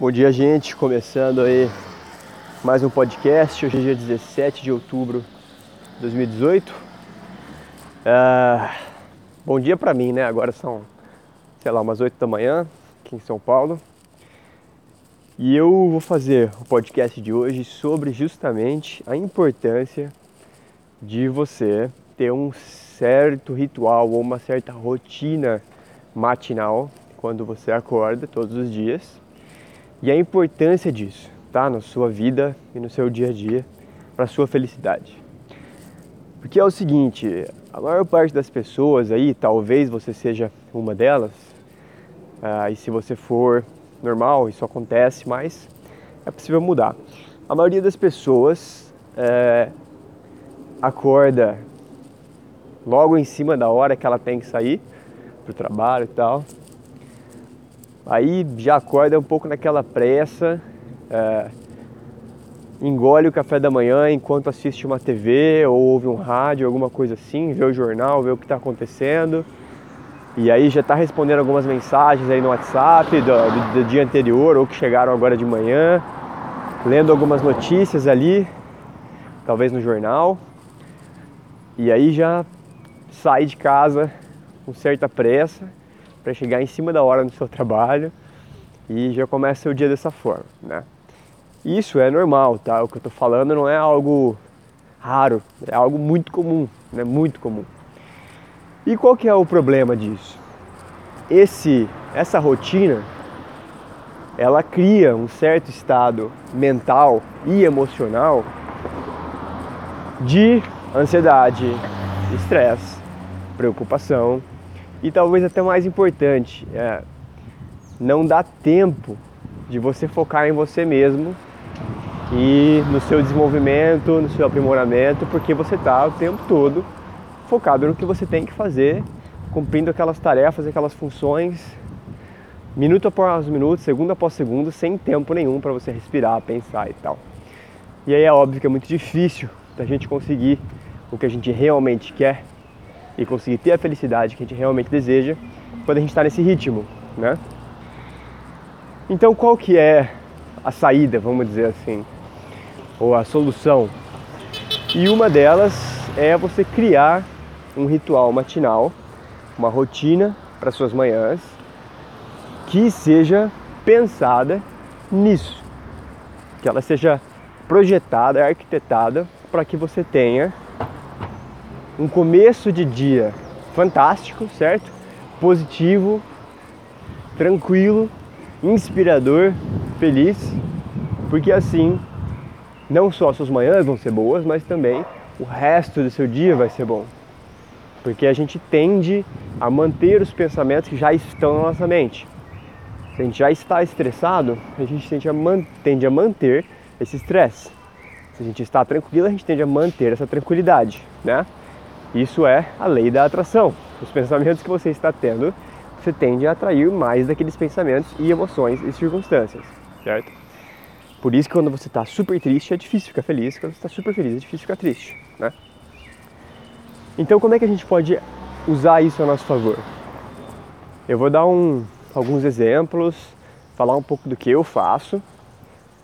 Bom dia, gente. Começando aí mais um podcast. Hoje é dia 17 de outubro de 2018. Ah, bom dia pra mim, né? Agora são, sei lá, umas 8 da manhã aqui em São Paulo. E eu vou fazer o podcast de hoje sobre justamente a importância de você ter um certo ritual ou uma certa rotina matinal quando você acorda todos os dias e a importância disso, tá? Na sua vida e no seu dia a dia para sua felicidade. Porque é o seguinte, a maior parte das pessoas aí, talvez você seja uma delas, ah, e se você for normal, isso acontece, mas é possível mudar. A maioria das pessoas é, acorda logo em cima da hora que ela tem que sair para o trabalho e tal, Aí já acorda um pouco naquela pressa, é, engole o café da manhã enquanto assiste uma TV ou ouve um rádio, alguma coisa assim, vê o jornal, vê o que está acontecendo. E aí já está respondendo algumas mensagens aí no WhatsApp do, do, do dia anterior ou que chegaram agora de manhã, lendo algumas notícias ali, talvez no jornal. E aí já sai de casa com certa pressa para chegar em cima da hora no seu trabalho e já começa o dia dessa forma, né? Isso é normal, tá? O que eu estou falando não é algo raro, é algo muito comum, né? Muito comum. E qual que é o problema disso? Esse, essa rotina, ela cria um certo estado mental e emocional de ansiedade, estresse, preocupação, e talvez até mais importante, é, não dá tempo de você focar em você mesmo e no seu desenvolvimento, no seu aprimoramento, porque você está o tempo todo focado no que você tem que fazer, cumprindo aquelas tarefas, aquelas funções, minuto após minuto, segundo após segundo, sem tempo nenhum para você respirar, pensar e tal. E aí é óbvio que é muito difícil da gente conseguir o que a gente realmente quer e conseguir ter a felicidade que a gente realmente deseja quando a gente está nesse ritmo, né? Então qual que é a saída, vamos dizer assim, ou a solução? E uma delas é você criar um ritual matinal, uma rotina para suas manhãs que seja pensada nisso, que ela seja projetada, arquitetada para que você tenha um começo de dia fantástico, certo? Positivo, tranquilo, inspirador, feliz, porque assim não só suas manhãs vão ser boas, mas também o resto do seu dia vai ser bom. Porque a gente tende a manter os pensamentos que já estão na nossa mente. Se a gente já está estressado, a gente tende a, man tende a manter esse estresse. Se a gente está tranquilo, a gente tende a manter essa tranquilidade, né? Isso é a lei da atração. Os pensamentos que você está tendo, você tende a atrair mais daqueles pensamentos e emoções e circunstâncias, certo? Por isso que quando você está super triste é difícil ficar feliz, quando você está super feliz é difícil ficar triste, né? Então como é que a gente pode usar isso a nosso favor? Eu vou dar um, alguns exemplos, falar um pouco do que eu faço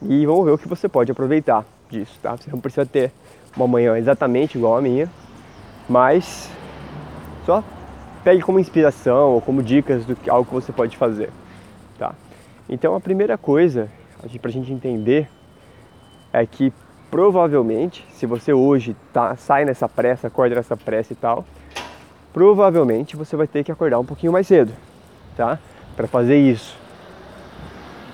e vamos ver o que você pode aproveitar disso, tá? Você não precisa ter uma manhã exatamente igual a minha, mas só pegue como inspiração ou como dicas do que algo que você pode fazer, tá? Então a primeira coisa para a gente entender é que provavelmente, se você hoje tá, sai nessa pressa, acorda nessa pressa e tal, provavelmente você vai ter que acordar um pouquinho mais cedo, tá? Para fazer isso.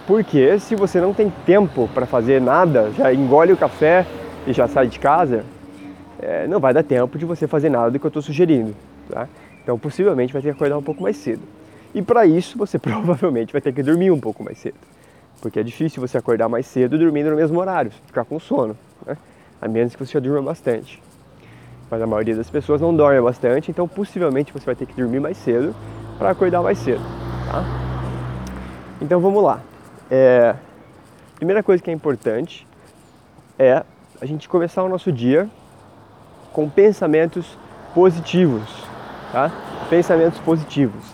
Porque se você não tem tempo para fazer nada, já engole o café e já sai de casa, é, não vai dar tempo de você fazer nada do que eu estou sugerindo. Tá? Então, possivelmente, vai ter que acordar um pouco mais cedo. E para isso, você provavelmente vai ter que dormir um pouco mais cedo. Porque é difícil você acordar mais cedo dormindo no mesmo horário, ficar com sono. Né? A menos que você já durma bastante. Mas a maioria das pessoas não dorme bastante, então possivelmente você vai ter que dormir mais cedo para acordar mais cedo. Tá? Então vamos lá. É, primeira coisa que é importante é a gente começar o nosso dia com pensamentos positivos, tá? Pensamentos positivos.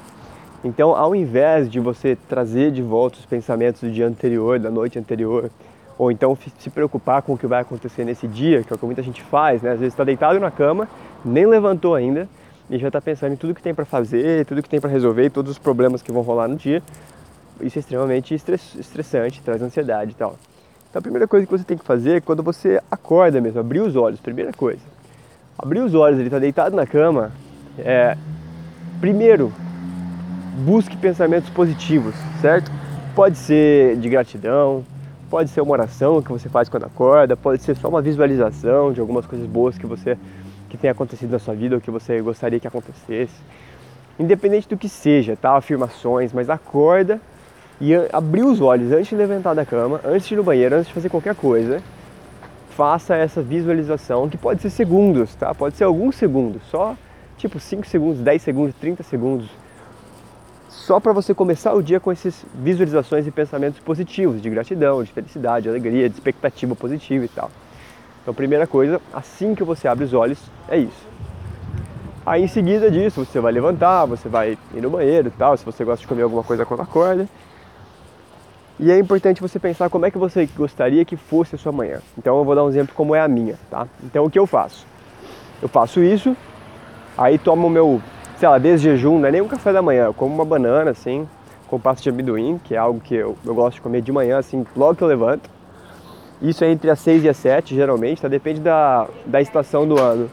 Então, ao invés de você trazer de volta os pensamentos do dia anterior, da noite anterior, ou então se preocupar com o que vai acontecer nesse dia, que é o que muita gente faz, né? Às vezes está deitado na cama, nem levantou ainda e já está pensando em tudo que tem para fazer, tudo que tem para resolver, todos os problemas que vão rolar no dia. Isso é extremamente estressante, traz ansiedade e tal. Então a primeira coisa que você tem que fazer é quando você acorda mesmo, abrir os olhos, primeira coisa. Abrir os olhos, ele está deitado na cama, é, primeiro, busque pensamentos positivos, certo? Pode ser de gratidão, pode ser uma oração que você faz quando acorda, pode ser só uma visualização de algumas coisas boas que você que tem acontecido na sua vida ou que você gostaria que acontecesse. Independente do que seja, tá? Afirmações, mas acorda e abrir os olhos antes de levantar da cama, antes de ir no banheiro, antes de fazer qualquer coisa. Faça essa visualização, que pode ser segundos, tá? Pode ser alguns segundos, só tipo 5 segundos, 10 segundos, 30 segundos. Só para você começar o dia com essas visualizações e pensamentos positivos, de gratidão, de felicidade, de alegria, de expectativa positiva e tal. Então, primeira coisa, assim que você abre os olhos, é isso. Aí, em seguida disso, você vai levantar, você vai ir no banheiro e tal, se você gosta de comer alguma coisa quando acorda. E é importante você pensar como é que você gostaria que fosse a sua manhã. Então, eu vou dar um exemplo como é a minha, tá? Então, o que eu faço? Eu faço isso, aí tomo o meu, sei lá, desde jejum, não é nem um café da manhã, eu como uma banana, assim, com pasta de amendoim, que é algo que eu, eu gosto de comer de manhã, assim, logo que eu levanto. Isso é entre as 6 e as 7, geralmente, tá? Depende da, da estação do ano.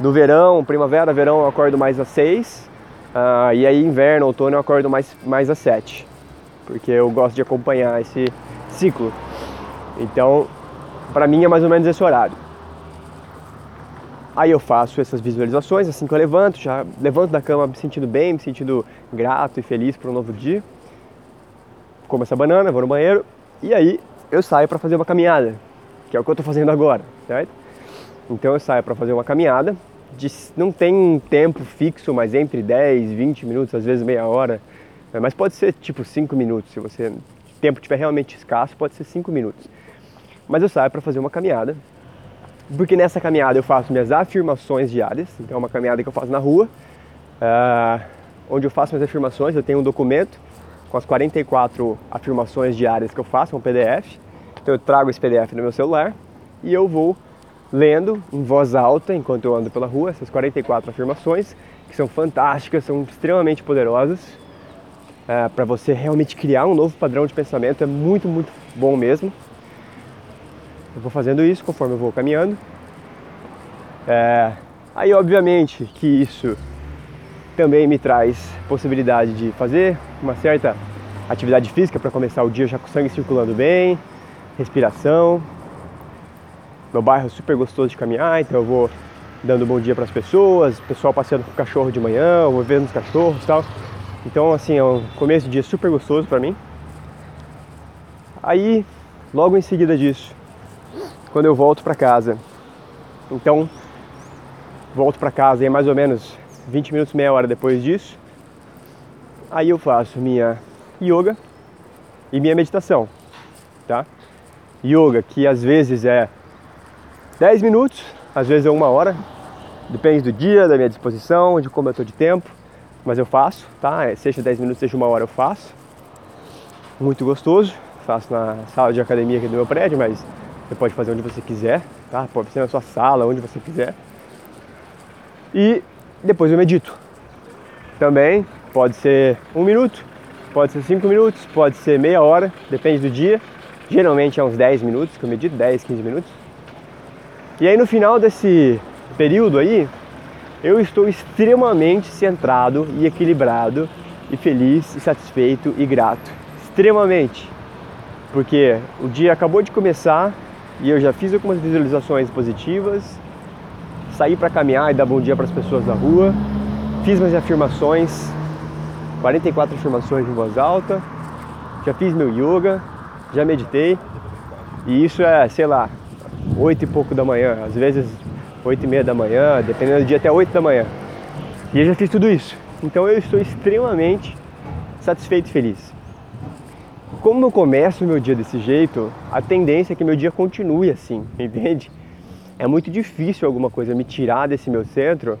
No verão, primavera, verão, eu acordo mais às 6. Uh, e aí, inverno, outono, eu acordo mais, mais às 7. Porque eu gosto de acompanhar esse ciclo. Então, para mim é mais ou menos esse horário. Aí eu faço essas visualizações, assim que eu levanto, já levanto da cama me sentindo bem, me sentindo grato e feliz para um novo dia. Como essa banana, vou no banheiro e aí eu saio para fazer uma caminhada, que é o que eu estou fazendo agora, certo? Então eu saio para fazer uma caminhada, de, não tem um tempo fixo, mas entre 10, 20 minutos, às vezes meia hora, né? mas pode ser tipo 5 minutos, se você o tempo tiver realmente escasso, pode ser 5 minutos. Mas eu saio para fazer uma caminhada, porque nessa caminhada eu faço minhas afirmações diárias, então é uma caminhada que eu faço na rua, uh, onde eu faço minhas afirmações, eu tenho um documento com as 44 afirmações diárias que eu faço, um PDF. Então eu trago esse PDF no meu celular e eu vou lendo em voz alta enquanto eu ando pela rua essas 44 afirmações que são fantásticas, são extremamente poderosas é, para você realmente criar um novo padrão de pensamento. É muito, muito bom mesmo. Eu vou fazendo isso conforme eu vou caminhando. É, aí, obviamente, que isso também me traz possibilidade de fazer uma certa atividade física para começar o dia já com o sangue circulando bem, respiração. Meu bairro é super gostoso de caminhar, então eu vou dando bom dia para as pessoas, pessoal passeando com o cachorro de manhã, eu vou vendo os cachorros e tal. Então, assim, é um começo de dia super gostoso para mim. Aí, logo em seguida disso, quando eu volto para casa, então volto para casa e mais ou menos 20 minutos, meia hora depois disso, aí eu faço minha yoga e minha meditação, tá? Yoga que às vezes é 10 minutos, às vezes é uma hora, depende do dia, da minha disposição, de como eu estou de tempo, mas eu faço, tá? É, seja 10 minutos, seja uma hora eu faço. Muito gostoso, faço na sala de academia aqui do meu prédio, mas você pode fazer onde você quiser, tá? Pode ser na sua sala, onde você quiser. E depois eu medito. Também pode ser um minuto, pode ser cinco minutos, pode ser meia hora, depende do dia. Geralmente é uns 10 minutos que eu medito, 10, 15 minutos. E aí no final desse período aí, eu estou extremamente centrado e equilibrado e feliz e satisfeito e grato. Extremamente. Porque o dia acabou de começar e eu já fiz algumas visualizações positivas, saí para caminhar e dar bom dia para as pessoas na rua, fiz minhas afirmações, 44 afirmações em voz alta, já fiz meu yoga, já meditei, e isso é, sei lá, 8 e pouco da manhã, às vezes 8 e meia da manhã, dependendo do dia até 8 da manhã. E eu já fiz tudo isso. Então eu estou extremamente satisfeito e feliz. Como eu começo meu dia desse jeito, a tendência é que meu dia continue assim, entende? é muito difícil alguma coisa me tirar desse meu centro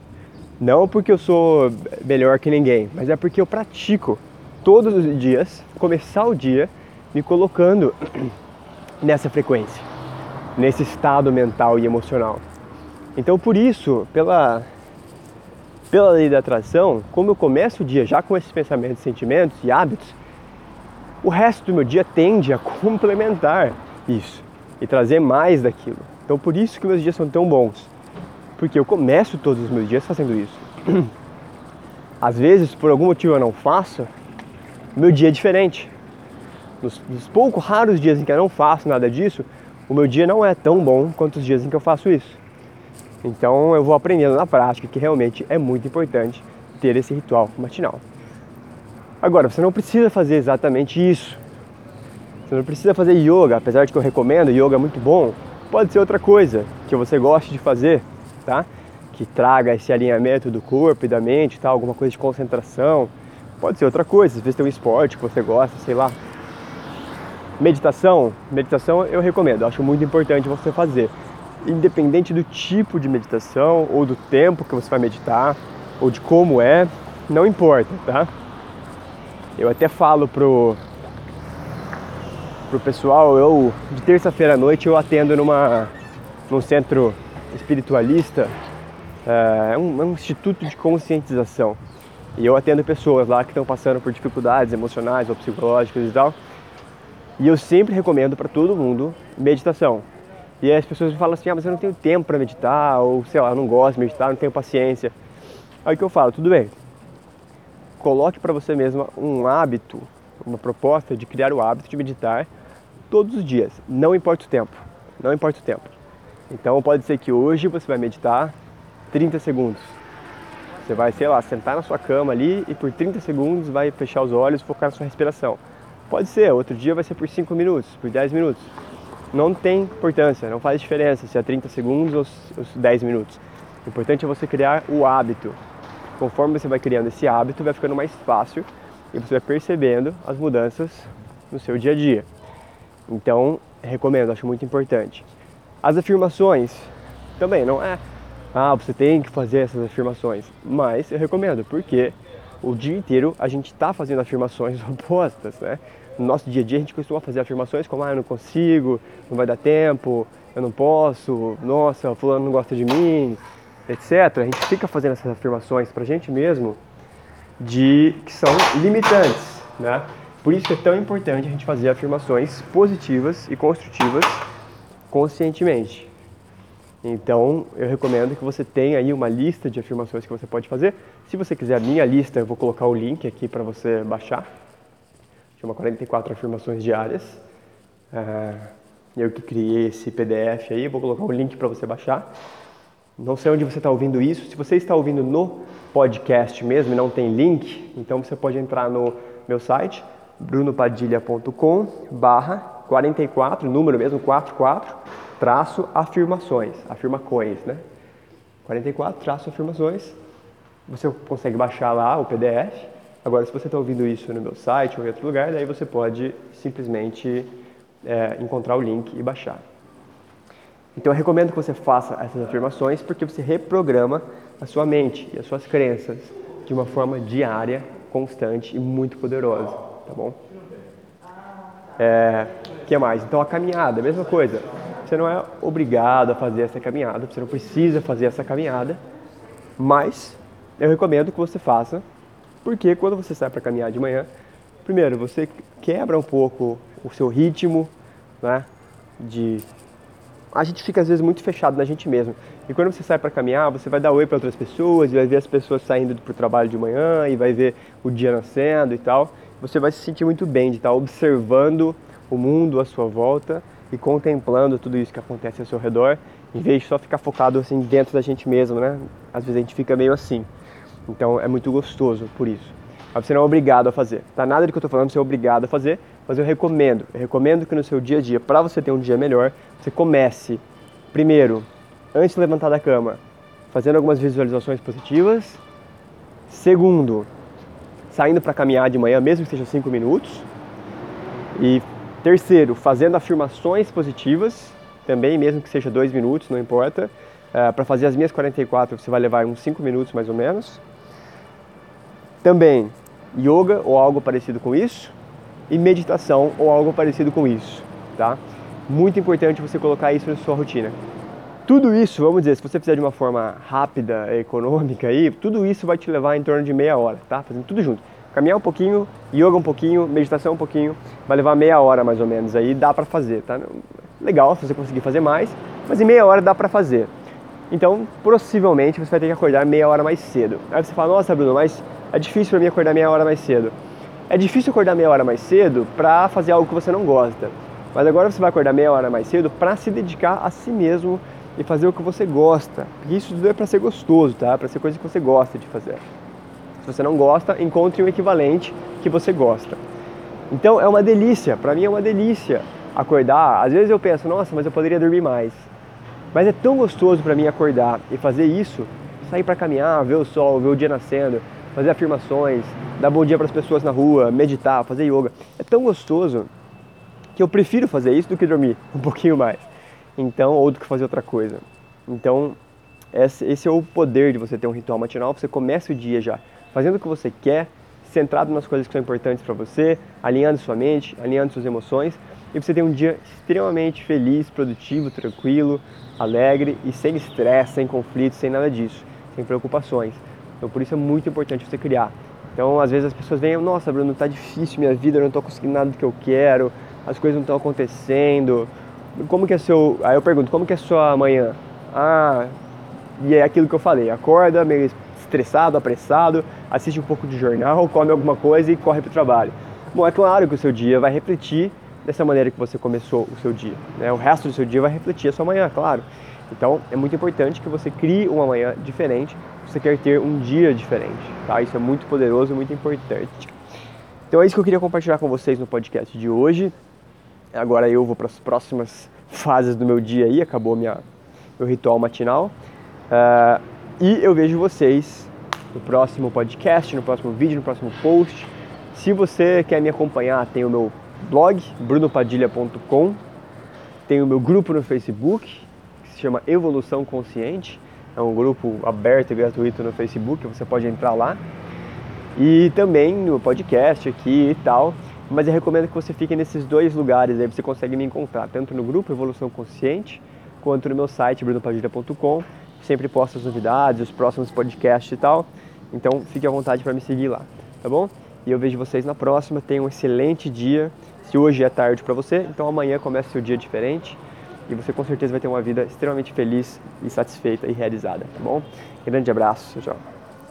Não porque eu sou melhor que ninguém, mas é porque eu pratico todos os dias, começar o dia me colocando nessa frequência, nesse estado mental e emocional. Então, por isso, pela, pela lei da atração, como eu começo o dia já com esses pensamentos, sentimentos e hábitos, o resto do meu dia tende a complementar isso e trazer mais daquilo. Então, por isso que meus dias são tão bons, porque eu começo todos os meus dias fazendo isso. Às vezes, por algum motivo eu não faço, meu dia é diferente. Nos, nos poucos raros dias em que eu não faço nada disso, o meu dia não é tão bom quanto os dias em que eu faço isso. Então eu vou aprendendo na prática que realmente é muito importante ter esse ritual matinal. Agora, você não precisa fazer exatamente isso. Você não precisa fazer yoga, apesar de que eu recomendo, yoga é muito bom. Pode ser outra coisa que você goste de fazer, tá? Que traga esse alinhamento do corpo e da mente, tá? Alguma coisa de concentração. Pode ser outra coisa, às vezes tem um esporte que você gosta, sei lá. Meditação, meditação eu recomendo, acho muito importante você fazer. Independente do tipo de meditação ou do tempo que você vai meditar ou de como é, não importa, tá? Eu até falo pro pro pessoal, eu de terça-feira à noite eu atendo numa num centro espiritualista, é um, é um instituto de conscientização. E eu atendo pessoas lá que estão passando por dificuldades emocionais ou psicológicas e tal. E eu sempre recomendo para todo mundo meditação. E as pessoas falam assim: ah, mas eu não tenho tempo para meditar, ou sei lá, não gosto de meditar, não tenho paciência. Aí que eu falo? Tudo bem. Coloque para você mesma um hábito, uma proposta de criar o hábito de meditar todos os dias, não importa o tempo. Não importa o tempo. Então pode ser que hoje você vai meditar 30 segundos. Você vai, sei lá, sentar na sua cama ali e por 30 segundos vai fechar os olhos focar na sua respiração. Pode ser, outro dia vai ser por 5 minutos, por 10 minutos. Não tem importância, não faz diferença se é 30 segundos ou 10 minutos. O importante é você criar o hábito. Conforme você vai criando esse hábito, vai ficando mais fácil e você vai percebendo as mudanças no seu dia a dia. Então, recomendo, acho muito importante. As afirmações também não é ah, você tem que fazer essas afirmações. Mas eu recomendo, porque o dia inteiro a gente está fazendo afirmações opostas, né? No nosso dia a dia a gente costuma fazer afirmações como, ah, eu não consigo, não vai dar tempo, eu não posso, nossa, fulano não gosta de mim, etc. A gente fica fazendo essas afirmações para a gente mesmo de que são limitantes, né? Por isso que é tão importante a gente fazer afirmações positivas e construtivas conscientemente. Então, eu recomendo que você tenha aí uma lista de afirmações que você pode fazer. Se você quiser a minha lista, eu vou colocar o link aqui para você baixar. Chama 44 afirmações diárias. É, eu que criei esse PDF aí, vou colocar o link para você baixar. Não sei onde você está ouvindo isso. Se você está ouvindo no podcast mesmo e não tem link, então você pode entrar no meu site, brunopadilha.com barra 44, número mesmo, 44, traço afirmações, afirmações, né? 44 traço afirmações. Você consegue baixar lá o PDF. Agora, se você está ouvindo isso no meu site ou em outro lugar, daí você pode simplesmente é, encontrar o link e baixar. Então, eu recomendo que você faça essas afirmações porque você reprograma a sua mente e as suas crenças de uma forma diária, constante e muito poderosa, tá bom? É, que mais? Então, a caminhada, mesma coisa. Você não é obrigado a fazer essa caminhada, você não precisa fazer essa caminhada, mas eu recomendo que você faça, porque quando você sai para caminhar de manhã, primeiro você quebra um pouco o seu ritmo, né? De a gente fica às vezes muito fechado na gente mesmo. E quando você sai para caminhar, você vai dar oi para outras pessoas, e vai ver as pessoas saindo para o trabalho de manhã e vai ver o dia nascendo e tal. Você vai se sentir muito bem de estar observando o mundo à sua volta e contemplando tudo isso que acontece ao seu redor, em vez de só ficar focado assim dentro da gente mesmo, né? Às vezes a gente fica meio assim. Então é muito gostoso por isso. Mas você não é obrigado a fazer. Tá nada do que eu estou falando você é obrigado a fazer, mas eu recomendo. Eu recomendo que no seu dia a dia, para você ter um dia melhor, você comece primeiro, antes de levantar da cama, fazendo algumas visualizações positivas. Segundo, saindo para caminhar de manhã, mesmo que seja cinco minutos. E Terceiro, fazendo afirmações positivas, também, mesmo que seja dois minutos, não importa. É, para fazer as minhas 44 você vai levar uns 5 minutos mais ou menos. Também yoga ou algo parecido com isso e meditação ou algo parecido com isso, tá? Muito importante você colocar isso na sua rotina. Tudo isso, vamos dizer, se você fizer de uma forma rápida, econômica aí, tudo isso vai te levar em torno de meia hora, tá? Fazendo tudo junto. Caminhar um pouquinho, yoga um pouquinho, meditação um pouquinho, vai levar meia hora mais ou menos aí, dá pra fazer, tá? Legal se você conseguir fazer mais, mas em meia hora dá pra fazer. Então, possivelmente você vai ter que acordar meia hora mais cedo. Aí você fala, nossa Bruno, mas é difícil para mim acordar meia hora mais cedo. É difícil acordar meia hora mais cedo para fazer algo que você não gosta. Mas agora você vai acordar meia hora mais cedo para se dedicar a si mesmo e fazer o que você gosta. Porque isso tudo é para ser gostoso, tá? Para ser coisa que você gosta de fazer. Se você não gosta, encontre um equivalente que você gosta. Então é uma delícia, para mim é uma delícia acordar. Às vezes eu penso, nossa, mas eu poderia dormir mais. Mas é tão gostoso para mim acordar e fazer isso, sair para caminhar, ver o sol, ver o dia nascendo, fazer afirmações, dar bom dia para as pessoas na rua, meditar, fazer yoga. É tão gostoso que eu prefiro fazer isso do que dormir um pouquinho mais. Então, ou do que fazer outra coisa. Então, esse é o poder de você ter um ritual matinal. Você começa o dia já fazendo o que você quer, centrado nas coisas que são importantes para você, alinhando sua mente, alinhando suas emoções e você tem um dia extremamente feliz, produtivo, tranquilo, alegre e sem estresse, sem conflitos, sem nada disso, sem preocupações. Então por isso é muito importante você criar. Então às vezes as pessoas vêm, nossa Bruno, tá difícil minha vida, eu não estou conseguindo nada do que eu quero, as coisas não estão acontecendo. Como que é seu. Aí eu pergunto, como que é sua manhã? Ah, e é aquilo que eu falei, acorda meio estressado, apressado, assiste um pouco de jornal, come alguma coisa e corre para o trabalho. Bom, é claro que o seu dia vai refletir dessa maneira que você começou o seu dia. Né? O resto do seu dia vai refletir a sua manhã, claro. Então é muito importante que você crie uma manhã diferente, você quer ter um dia diferente. Tá? Isso é muito poderoso, muito importante. Então é isso que eu queria compartilhar com vocês no podcast de hoje. Agora eu vou para as próximas fases do meu dia aí, acabou minha, meu ritual matinal. Uh, e eu vejo vocês no próximo podcast, no próximo vídeo, no próximo post. Se você quer me acompanhar, tem o meu blog, brunopadilha.com. Tem o meu grupo no Facebook, se chama Evolução Consciente. É um grupo aberto e gratuito no Facebook, você pode entrar lá. E também no podcast aqui e tal. Mas eu recomendo que você fique nesses dois lugares, aí você consegue me encontrar, tanto no grupo Evolução Consciente, quanto no meu site, brunopadilha.com. Sempre posto as novidades, os próximos podcasts e tal. Então fique à vontade para me seguir lá, tá bom? E eu vejo vocês na próxima. Tenham um excelente dia. Se hoje é tarde para você, então amanhã começa seu dia diferente e você com certeza vai ter uma vida extremamente feliz e satisfeita e realizada, tá bom? Grande abraço, tchau.